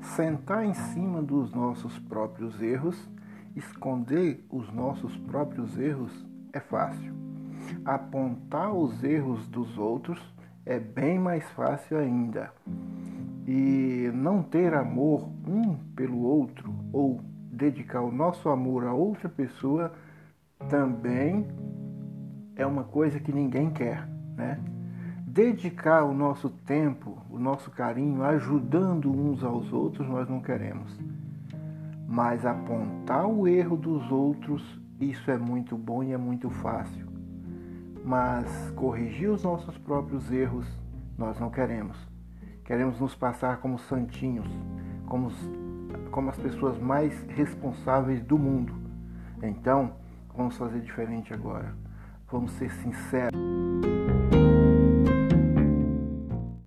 sentar em cima dos nossos próprios erros, esconder os nossos próprios erros é fácil. Apontar os erros dos outros é bem mais fácil ainda. E não ter amor um pelo outro ou dedicar o nosso amor a outra pessoa também é uma coisa que ninguém quer, né? Dedicar o nosso tempo, o nosso carinho, ajudando uns aos outros, nós não queremos. Mas apontar o erro dos outros, isso é muito bom e é muito fácil. Mas corrigir os nossos próprios erros, nós não queremos. Queremos nos passar como santinhos, como, como as pessoas mais responsáveis do mundo. Então, vamos fazer diferente agora. Vamos ser sinceros.